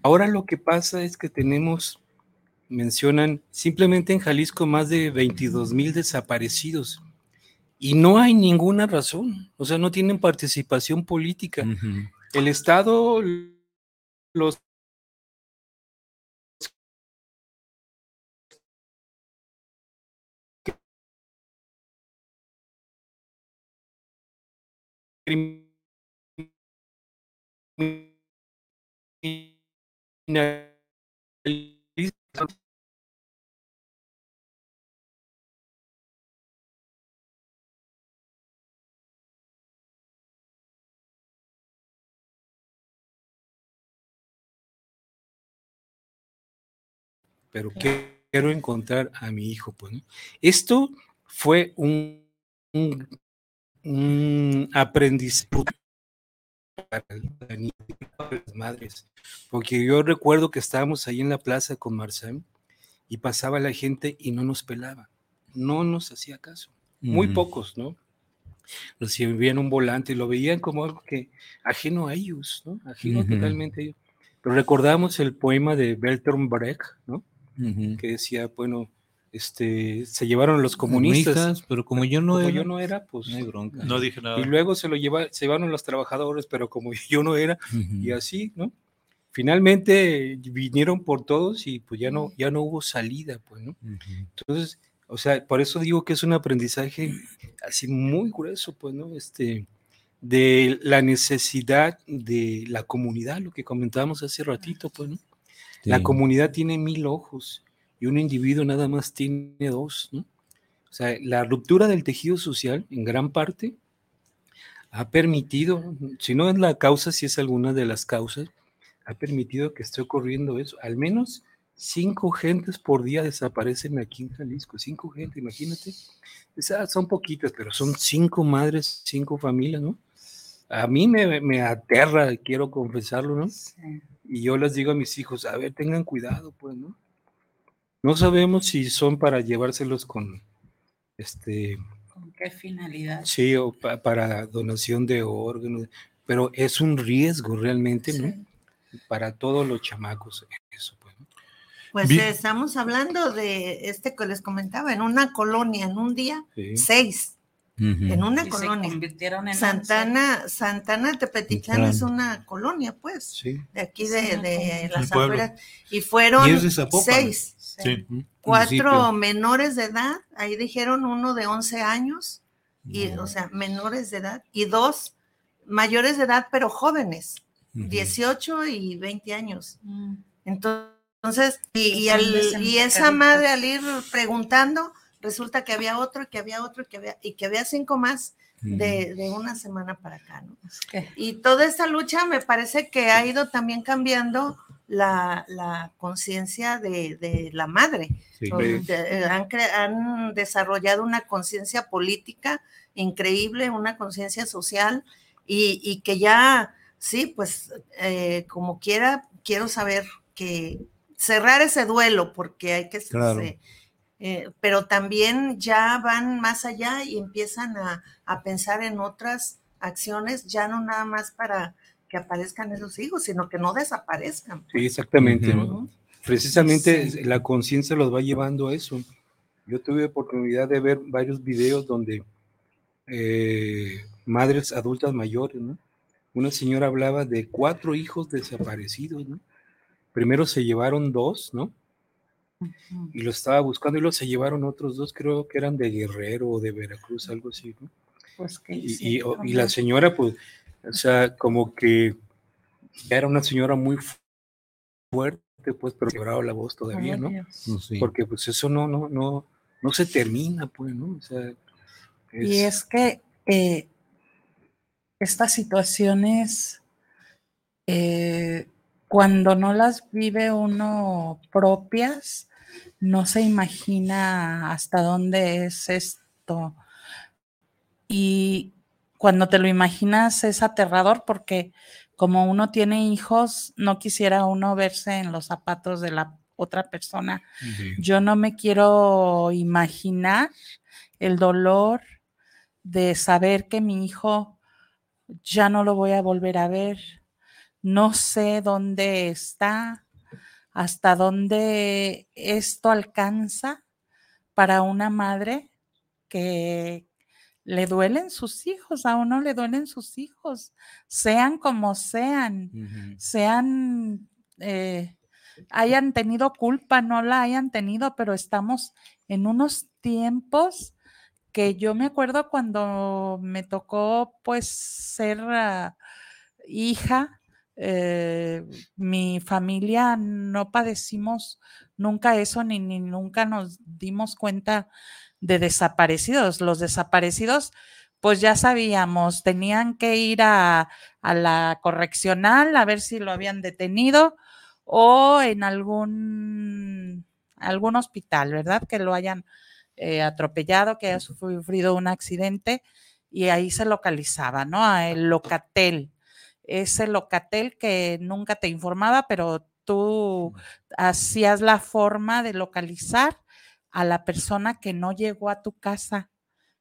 Ahora lo que pasa es que tenemos mencionan simplemente en Jalisco más de 22 mil desaparecidos y no hay ninguna razón, o sea, no tienen participación política. El Estado los pero quiero encontrar a mi hijo. Pues, Esto fue un, un, aprendizaje para las *laughs* madres, porque yo recuerdo que estábamos ahí en la plaza con Marcel y pasaba la gente y no nos pelaba, no nos hacía caso, muy pocos, ¿no? Los envían un volante y lo veían como algo que ajeno a ellos, ¿no? Ajeno totalmente a ellos. Pero recordamos el poema de Bertolt Brecht, ¿no? Que decía, bueno, este, se llevaron los comunistas, pero como yo no era, yo no era, pues no hay bronca. No dije nada. Y luego se lo lleva, se llevaron los trabajadores, pero como *laughs* yo no era, y así, ¿no? Finalmente vinieron por todos y pues ya no, ya no hubo salida, pues, ¿no? Entonces, o sea, por eso digo que es un aprendizaje así muy grueso, pues, ¿no? Este, de la necesidad de la comunidad, lo que comentábamos hace ratito, pues, ¿no? La comunidad tiene mil ojos y un individuo nada más tiene dos, ¿no? O sea, la ruptura del tejido social, en gran parte, ha permitido, si no es la causa, si es alguna de las causas, ha permitido que esté ocurriendo eso. Al menos cinco gentes por día desaparecen aquí en Jalisco. Cinco gentes, imagínate. Esas son poquitas, pero son cinco madres, cinco familias, ¿no? A mí me, me aterra, quiero confesarlo, ¿no? Sí. Y yo les digo a mis hijos, a ver, tengan cuidado, pues, ¿no? No sabemos si son para llevárselos con, este... ¿Con qué finalidad? Sí, o para donación de órganos, pero es un riesgo realmente, ¿no? Para todos los chamacos, eso, pues. Pues estamos hablando de este que les comentaba, en una colonia, en un día, seis en una colonia. Santana, Santana Tepetitlán es una colonia, pues, de aquí de, las afueras. Y fueron seis, cuatro menores de edad, ahí dijeron uno de 11 años, y, o sea, menores de edad, y dos mayores de edad, pero jóvenes, 18 y 20 años. Mm. Entonces, Entonces, y, y esa madre al ir preguntando, resulta que había otro que había otro y que había, y que había cinco más de, de una semana para acá, ¿no? Y toda esta lucha me parece que ha ido también cambiando la, la conciencia de, de, la madre. han, han, desarrollado una conciencia política increíble, una conciencia social y, y, que ya, sí, pues eh, como quiera, quiero saber que cerrar ese duelo porque hay que... Claro. Eh, pero también ya van más allá y empiezan a, a, pensar en otras acciones, ya no nada más para que aparezcan esos hijos, sino que no desaparezcan. Sí, exactamente. Precisamente la conciencia los va llevando a eso. Yo tuve oportunidad de ver varios videos donde eh, madres adultas mayores, ¿no? Una señora hablaba de cuatro hijos desaparecidos, ¿no? Primero se llevaron dos, ¿no? Y lo estaba buscando y luego se llevaron otros dos, creo que eran de Guerrero o de Veracruz, algo así, ¿no? Pues que y, y, la señora, pues, o sea, como que era una señora muy fuerte, pues, pero quebraba la voz todavía, ¿no? Porque pues eso no, no, no, no se termina, pues, ¿no? O sea, Y es que eh, estas situaciones, eh, cuando no las vive uno propias, no se imagina hasta dónde es esto. Y cuando te lo imaginas es aterrador porque como uno tiene hijos, no quisiera uno verse en los zapatos de la otra persona. Yo no me quiero imaginar el dolor de saber que mi hijo ya no lo voy a volver a ver. No sé dónde está, hasta dónde esto alcanza para una madre que le duelen sus hijos, a uno le duelen sus hijos, sean como sean, sean, eh, hayan tenido culpa, no la hayan tenido, pero estamos en unos tiempos que yo me acuerdo cuando me tocó pues ser uh, hija eh, mi familia no padecimos nunca eso, ni, ni, nunca nos dimos cuenta de desaparecidos. Los desaparecidos, pues ya sabíamos, tenían que ir a, a la correccional a ver si lo habían detenido o en algún, algún hospital, ¿verdad? Que lo hayan eh, atropellado, que haya sufrido un accidente y ahí se localizaba, ¿no? El locatel ese locatel que nunca te informaba, pero tú hacías la forma de localizar a la persona que no llegó a tu casa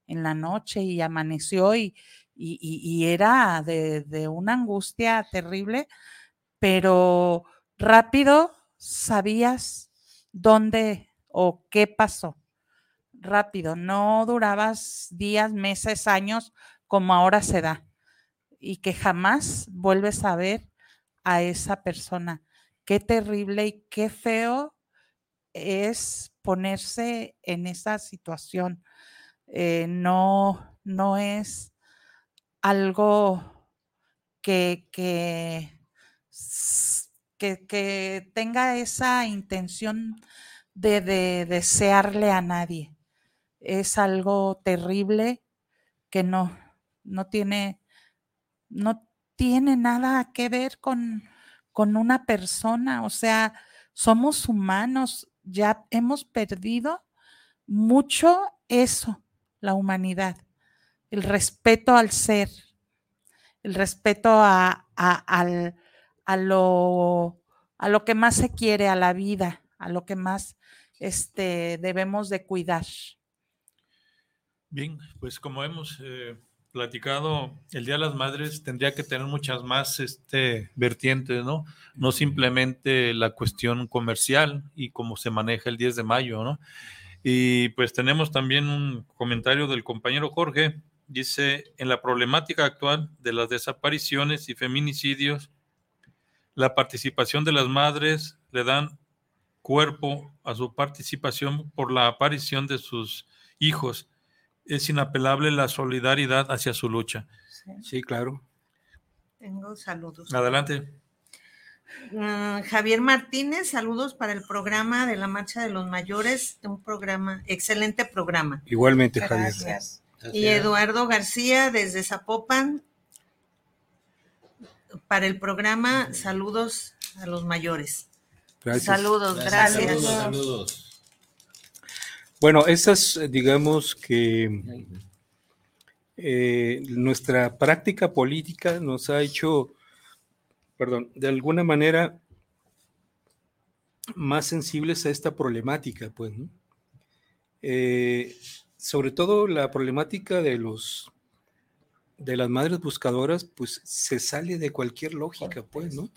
en la noche y amaneció y, y, era de, de, una angustia terrible, pero rápido sabías dónde o qué pasó. Rápido, no durabas días, meses, años como ahora se da y que jamás vuelves a ver a esa persona. Qué terrible y qué feo es ponerse en esa situación. Eh, no, no es algo que, que, que, tenga esa intención de, de desearle a nadie. Es algo terrible que no, no tiene no tiene nada que ver con, con una persona, o sea, somos humanos, ya hemos perdido mucho eso, la humanidad, el respeto al ser, el respeto a, a, lo, a lo que más se quiere, a la vida, a lo que más este, debemos de cuidar. Bien, pues como hemos eh, platicado, el Día de las Madres tendría que tener muchas más este, vertientes, ¿no? No simplemente la cuestión comercial y cómo se maneja el 10 de mayo, ¿no? Y pues tenemos también un comentario del compañero Jorge, dice, en la problemática actual de las desapariciones y feminicidios, la participación de las madres le dan cuerpo a su participación por la aparición de sus hijos es inapelable la solidaridad hacia su lucha. Sí, claro. Tengo saludos. Adelante. Mm, Javier Martínez, saludos para el programa de la Marcha de los Mayores, un programa, excelente programa. Igualmente, Javier. Gracias. Y Eduardo García desde Zapopan, para el programa, saludos a los mayores. Gracias. Saludos, gracias. Saludos. Bueno, esas, digamos que eh, nuestra práctica política nos ha hecho, perdón, de alguna manera más sensibles a esta problemática, pues, ¿no? Eh, sobre todo la problemática de los de las madres buscadoras, pues se sale de cualquier lógica, pues, ¿no?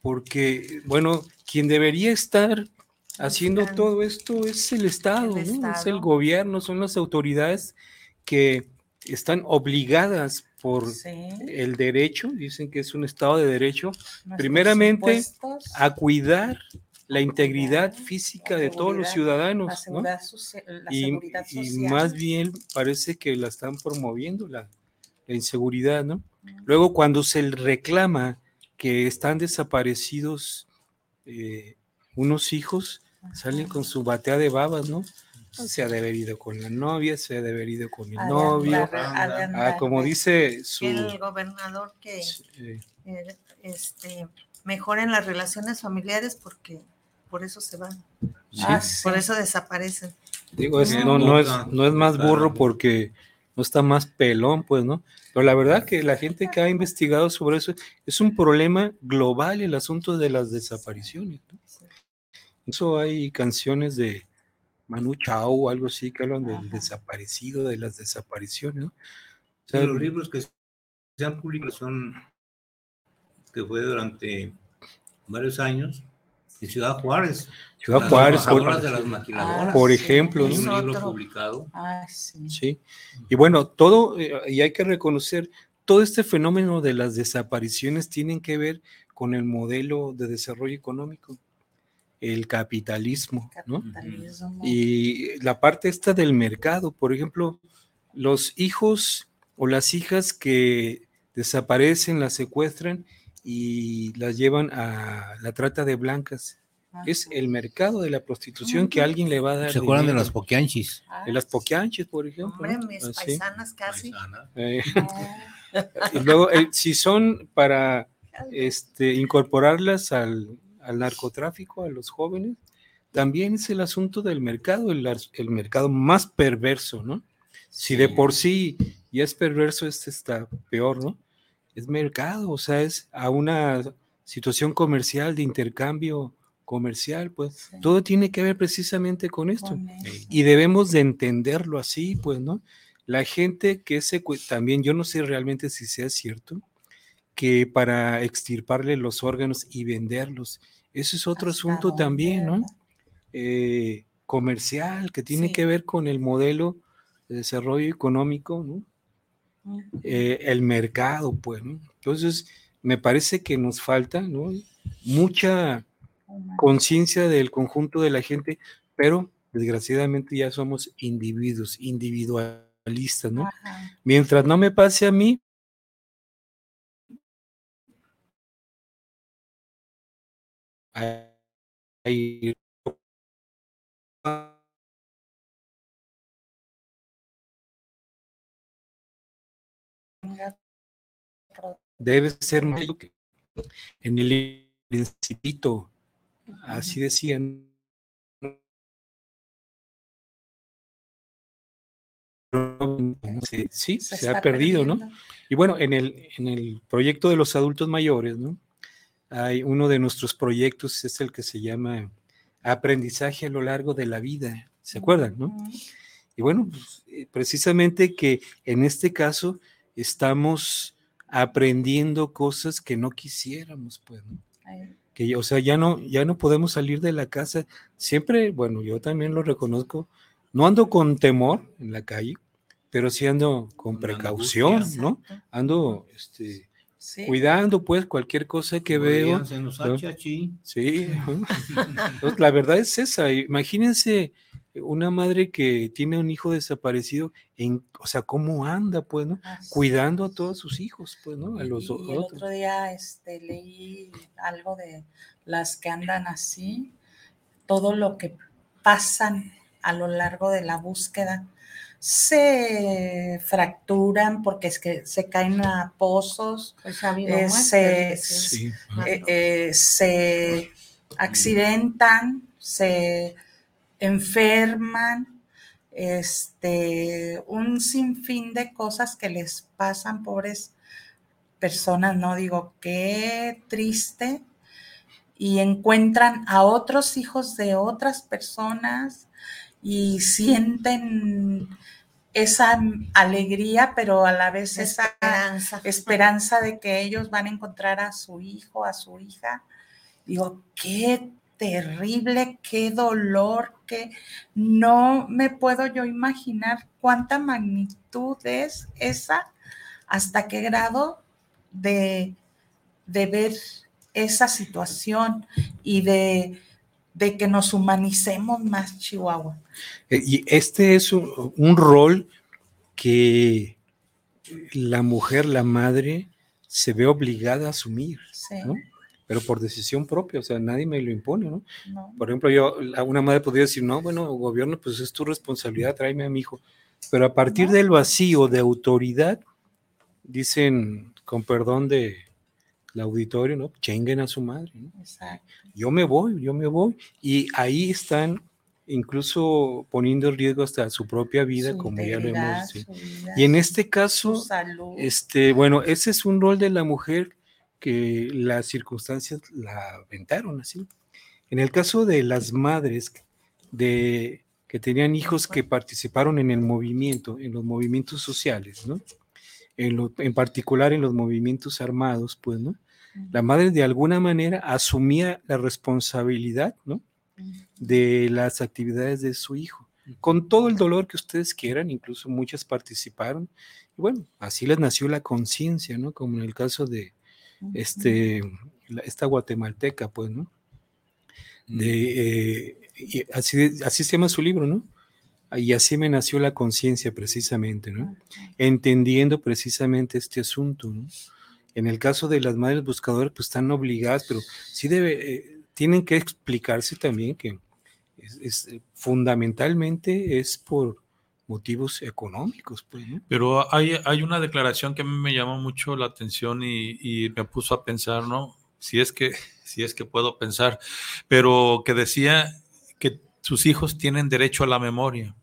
Porque, bueno, quien debería estar haciendo todo esto es el Estado, El ¿no? Es el gobierno, son las autoridades que están obligadas por Sí, el derecho, dicen que es un Estado de derecho, nuestros primeramente, a cuidar la integridad física de todos los ciudadanos, ¿no? y, y más bien parece que la están promoviendo la, la inseguridad, ¿no? Luego cuando se reclama que están desaparecidos eh, unos hijos, salen con su batea de babas, ¿no? Se ha de haber ido con la novia, se ha de haber ido con de novio. Ah, como de- dice su... El gobernador que eh, este, mejoren las relaciones familiares porque por eso se van, sí, Ah, sí. por eso desaparecen. digo, es- no, no, es, no es más burro porque no está más pelón, pues, ¿no? Pero la verdad que la gente que ha investigado sobre eso es un problema global el asunto de las desapariciones. ¿no? Eso hay canciones de Manu Chao o algo así que hablan del desaparecido, de las desapariciones, ¿no? O Sí, sea, los libros que se han publicado son que fue durante varios años en Ciudad Juárez. Ciudad Las Juárez, por, de las maquiladoras. por ejemplo, un libro publicado. Ah, sí. Sí. Y bueno, todo, eh, y hay que reconocer, todo este fenómeno de las desapariciones tienen que ver con el modelo de desarrollo económico, el capitalismo. Y la parte esta del mercado, por ejemplo, los hijos o las hijas que desaparecen, las secuestran y las llevan a la trata de blancas. Es el mercado de la prostitución que alguien le va a dar. ¿Se acuerdan de las poquianchis? Ah, De las poquianches, por ejemplo. Hombre, mis Así. paisanas casi. Paisana. Eh, *laughs* y luego, eh, si son para este, incorporarlas al, al narcotráfico, a los jóvenes, también es el asunto del mercado, el, el mercado más perverso, ¿no? Si de por sí ya es perverso, este está peor, ¿no? Es mercado, o sea, es a una situación comercial de intercambio comercial, pues Sí. todo tiene que ver precisamente con esto con y debemos de entenderlo así, pues, ¿no? La gente que se también, yo no sé realmente si sea cierto, que para extirparle los órganos y venderlos, eso es otro ¿Hasta asunto también, ¿no? Eh, comercial, que tiene Sí. que ver con el modelo de desarrollo económico, ¿no? Eh, el mercado, pues, ¿no? Entonces, me parece que nos falta, ¿no? Mucha conciencia del conjunto de la gente, pero desgraciadamente ya somos individuos, individualistas, ¿no? Ajá. Mientras no me pase a mí, debe ser en el principito, así decían. Sí, se, ha perdido, ¿no? Y bueno, en el, en el proyecto de los adultos mayores, ¿no? Hay uno de nuestros proyectos, es el que se llama Aprendizaje a lo largo de la vida, ¿se acuerdan, no? Y bueno, pues, eh, precisamente que en este caso estamos aprendiendo cosas que no quisiéramos, pues, que o sea, ya no, ya no podemos salir de la casa. Siempre, bueno, yo también lo reconozco, no ando con temor en la calle, pero sí ando con precaución, angustia. ¿no? Ando este, sí. cuidando, pues, cualquier cosa que veo. Se nos ¿no? Sí. *laughs* Entonces, la verdad es esa. Imagínense una madre que tiene un hijo desaparecido, en, o sea, cómo anda, pues, ¿no? Cuidando a todos sus hijos, pues, ¿no? A los y, el otro día este, leí algo de las que andan así, todo lo que pasan a lo largo de la búsqueda se fracturan porque es que se caen a pozos, pues eh, se, eh, eh, se accidentan, se enferman, este, un sinfín de cosas que les pasan, pobres personas, no digo, qué triste, y encuentran a otros hijos de otras personas y sienten esa alegría, pero a la vez esa esperanza. esperanza de que ellos van a encontrar a su hijo, a su hija. Digo, qué terrible, qué dolor, que no me puedo yo imaginar cuánta magnitud es esa, hasta qué grado de, de ver esa situación y de de que nos humanicemos más, Chihuahua. Eh, y este es un, rol que la mujer, la madre, se ve obligada a asumir, ¿no? pero por decisión propia, o sea, nadie me lo impone, ¿no? Por ejemplo, yo, una madre podría decir, no, bueno, gobierno, pues es tu responsabilidad, tráeme a mi hijo, pero a partir del vacío de autoridad, dicen, con perdón de, el auditorio, ¿no? Chenguen a su madre, ¿no? Exacto. Yo me voy, yo me voy. Y ahí están incluso poniendo en riesgo hasta su propia vida, como ya lo hemos dicho. Y en este caso, este, bueno, ese es un rol de la mujer que las circunstancias la aventaron así. En el caso de las madres de, que tenían hijos que participaron en el movimiento, en los movimientos sociales, ¿no? En, en particular en los movimientos armados, pues, ¿no? La madre de alguna manera asumía la responsabilidad, ¿no? De las actividades de su hijo, con todo el dolor que ustedes quieran, incluso muchas participaron. Y bueno, así les nació la conciencia, ¿no? Como en el caso de este, esta guatemalteca, pues, ¿no? De, eh, así, así se llama su libro, ¿no? Y así me nació la conciencia precisamente, ¿no? Entendiendo precisamente este asunto, ¿no? En el caso de las madres buscadoras, pues están obligadas, pero sí debe, eh, tienen que explicarse también que es, eh, fundamentalmente es por motivos económicos. Pues, Pero hay, hay una declaración que a mí me llamó mucho la atención y, me puso a pensar, ¿no? Si es que, *laughs* si es que puedo pensar, pero que decía que sus hijos tienen derecho a la memoria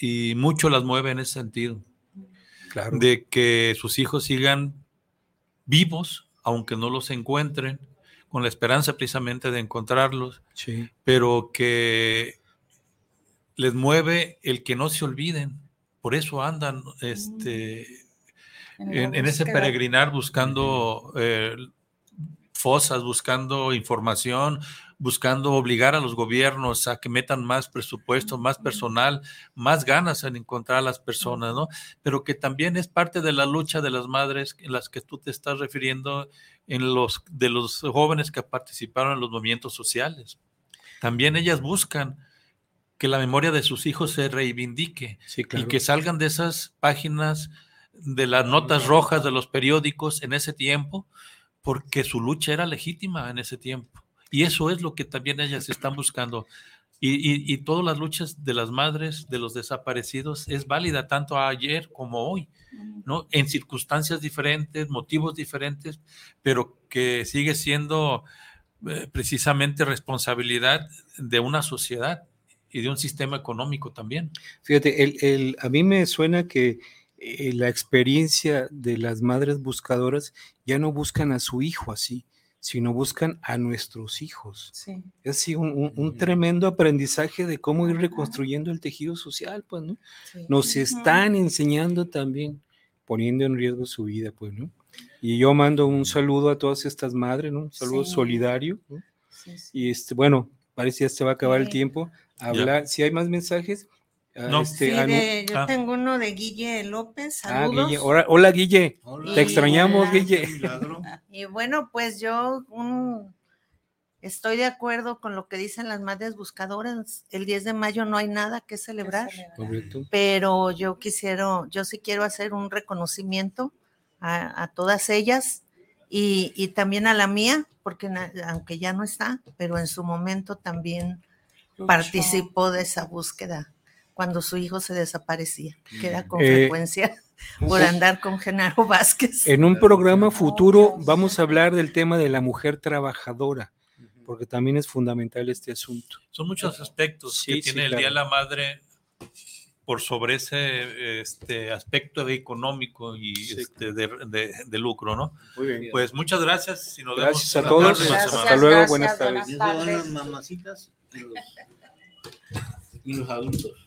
y mucho las mueve en ese sentido. Claro. De que sus hijos sigan vivos, aunque no los encuentren, con la esperanza precisamente de encontrarlos, pero que les mueve el que no se olviden. Por eso andan este, en, ese peregrinar buscando eh, fosas, buscando información, buscando obligar a los gobiernos a que metan más presupuesto, más personal, más ganas en encontrar a las personas, ¿no? Pero que también es parte de la lucha de las madres en las que tú te estás refiriendo, en los de los jóvenes que participaron en los movimientos sociales. También ellas buscan que la memoria de sus hijos se reivindique y que salgan de esas páginas de las notas rojas de los periódicos en ese tiempo, porque su lucha era legítima en ese tiempo. Y eso es lo que también ellas están buscando. Y, todas las luchas de las madres de los desaparecidos es válida tanto ayer como hoy, ¿no? En circunstancias diferentes, motivos diferentes, pero que sigue siendo eh, precisamente responsabilidad de una sociedad y de un sistema económico también. Fíjate, el, a mí me suena que eh, la experiencia de las madres buscadoras ya no buscan a su hijo así, sino buscan a nuestros hijos. Sí. Es así un, tremendo aprendizaje de cómo ir reconstruyendo el tejido social, pues, ¿no? Nos están enseñando también, poniendo en riesgo su vida, pues, ¿no? Y yo mando un saludo a todas estas madres, ¿no? Un saludo solidario, ¿no? Y este, bueno, parece que ya se va a acabar el tiempo. Hablar, si hay más mensajes, no. Este, yo ah. tengo uno de Guille López. Ah, Guille. Hola, Guille. Te extrañamos, Guille. *laughs* Y bueno, pues yo Estoy de acuerdo con lo que dicen las madres buscadoras. El 10 de mayo no hay nada que celebrar, pero yo quisiera, yo sí quiero hacer un reconocimiento a, todas ellas y, también a la mía, porque aunque ya no está, pero en su momento también participó de esa búsqueda cuando su hijo se desaparecía, que era con eh, frecuencia *laughs* por andar con Genaro Vázquez. En un programa futuro vamos a hablar del tema de la mujer trabajadora porque también es fundamental este asunto. Son muchos aspectos que tiene el Día de la Madre por sobre ese este, aspecto económico y este, de, lucro, ¿no? Muy bien. Pues muchas gracias. Y nos gracias a todos. Hasta luego. Buenas tardes. Buenas mamacitas y los, adultos.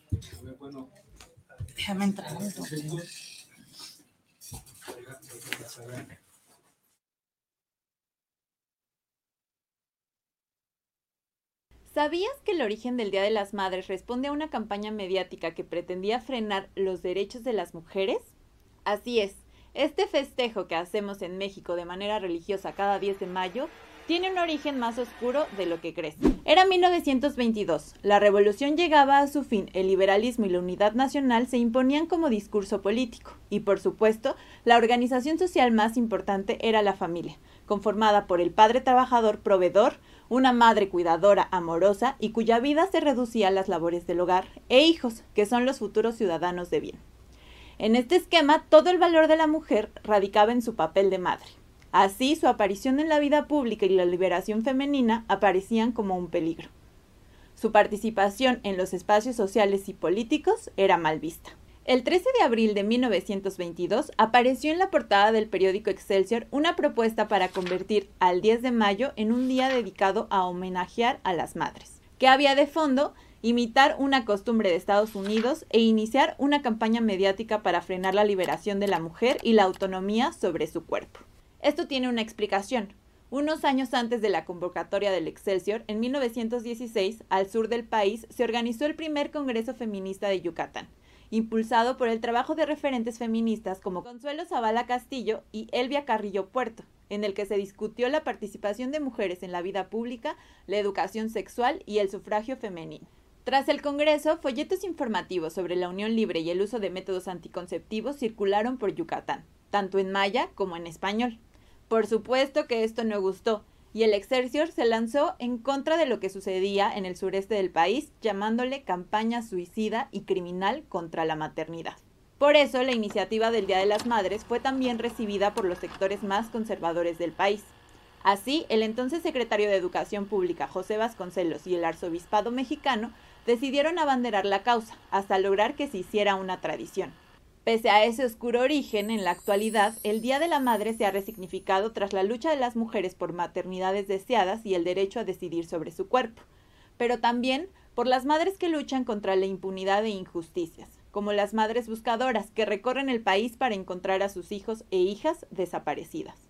¿Sabías que el origen del Día de las Madres responde a una campaña mediática que pretendía frenar los derechos de las mujeres? Así es, este festejo que hacemos en México de manera religiosa cada 10 de mayo tiene un origen más oscuro de lo que crees. Era 1922, la revolución llegaba a su fin, el liberalismo y la unidad nacional se imponían como discurso político, y por supuesto, la organización social más importante era la familia, conformada por el padre trabajador proveedor, una madre cuidadora, amorosa y cuya vida se reducía a las labores del hogar, e hijos, que son los futuros ciudadanos de bien. En este esquema, todo el valor de la mujer radicaba en su papel de madre. Así, su aparición en la vida pública y la liberación femenina aparecían como un peligro. Su participación en los espacios sociales y políticos era mal vista. El 13 de abril de 1922 apareció en la portada del periódico Excelsior una propuesta para convertir al 10 de mayo en un día dedicado a homenajear a las madres, que había de fondo imitar una costumbre de Estados Unidos e iniciar una campaña mediática para frenar la liberación de la mujer y la autonomía sobre su cuerpo. Esto tiene una explicación. Unos años antes de la convocatoria del Excelsior, en 1916, al sur del país, se organizó el primer Congreso Feminista de Yucatán, impulsado por el trabajo de referentes feministas como Consuelo Zavala Castillo y Elvia Carrillo Puerto, en el que se discutió la participación de mujeres en la vida pública, la educación sexual y el sufragio femenino. Tras el Congreso, folletos informativos sobre la unión libre y el uso de métodos anticonceptivos circularon por Yucatán, tanto en maya como en español. Por supuesto que esto no gustó, y el Excelsior se lanzó en contra de lo que sucedía en el sureste del país, llamándole campaña suicida y criminal contra la maternidad. Por eso, la iniciativa del Día de las Madres fue también recibida por los sectores más conservadores del país. Así, el entonces secretario de Educación Pública, José Vasconcelos, y el arzobispado mexicano decidieron abanderar la causa, hasta lograr que se hiciera una tradición. Pese a ese oscuro origen, en la actualidad, el Día de la Madre se ha resignificado tras la lucha de las mujeres por maternidades deseadas y el derecho a decidir sobre su cuerpo, pero también por las madres que luchan contra la impunidad e injusticias, como las madres buscadoras que recorren el país para encontrar a sus hijos e hijas desaparecidas.